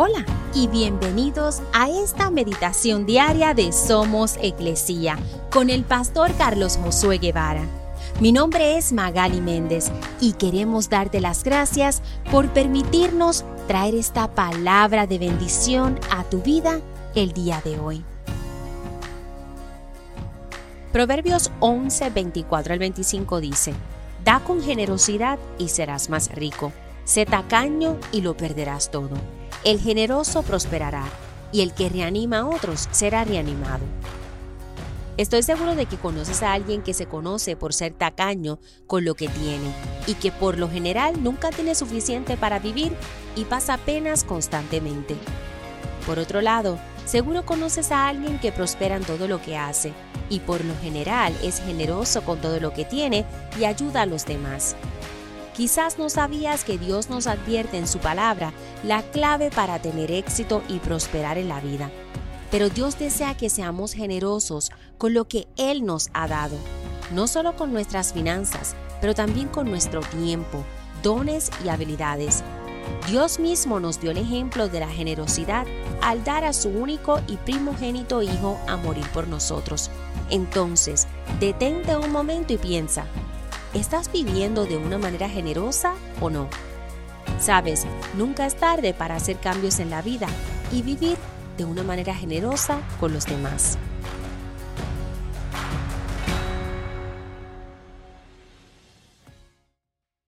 Hola y bienvenidos a esta meditación diaria de Somos Iglesia con el pastor Carlos Josué Guevara. Mi nombre es Magali Méndez y queremos darte las gracias por permitirnos traer esta palabra de bendición a tu vida el día de hoy. Proverbios 11, 24 al 25 dice, Da con generosidad y serás más rico. Sé tacaño y lo perderás todo. El generoso prosperará y el que reanima a otros será reanimado. Estoy seguro de que conoces a alguien que se conoce por ser tacaño con lo que tiene y que por lo general nunca tiene suficiente para vivir y pasa penas constantemente. Por otro lado, seguro conoces a alguien que prospera en todo lo que hace y por lo general es generoso con todo lo que tiene y ayuda a los demás. Quizás no sabías que Dios nos advierte en su palabra la clave para tener éxito y prosperar en la vida. Pero Dios desea que seamos generosos con lo que Él nos ha dado, no solo con nuestras finanzas, pero también con nuestro tiempo, dones y habilidades. Dios mismo nos dio el ejemplo de la generosidad al dar a su único y primogénito Hijo a morir por nosotros. Entonces, detente un momento y piensa, ¿Estás viviendo de una manera generosa o no? Sabes, nunca es tarde para hacer cambios en la vida y vivir de una manera generosa con los demás.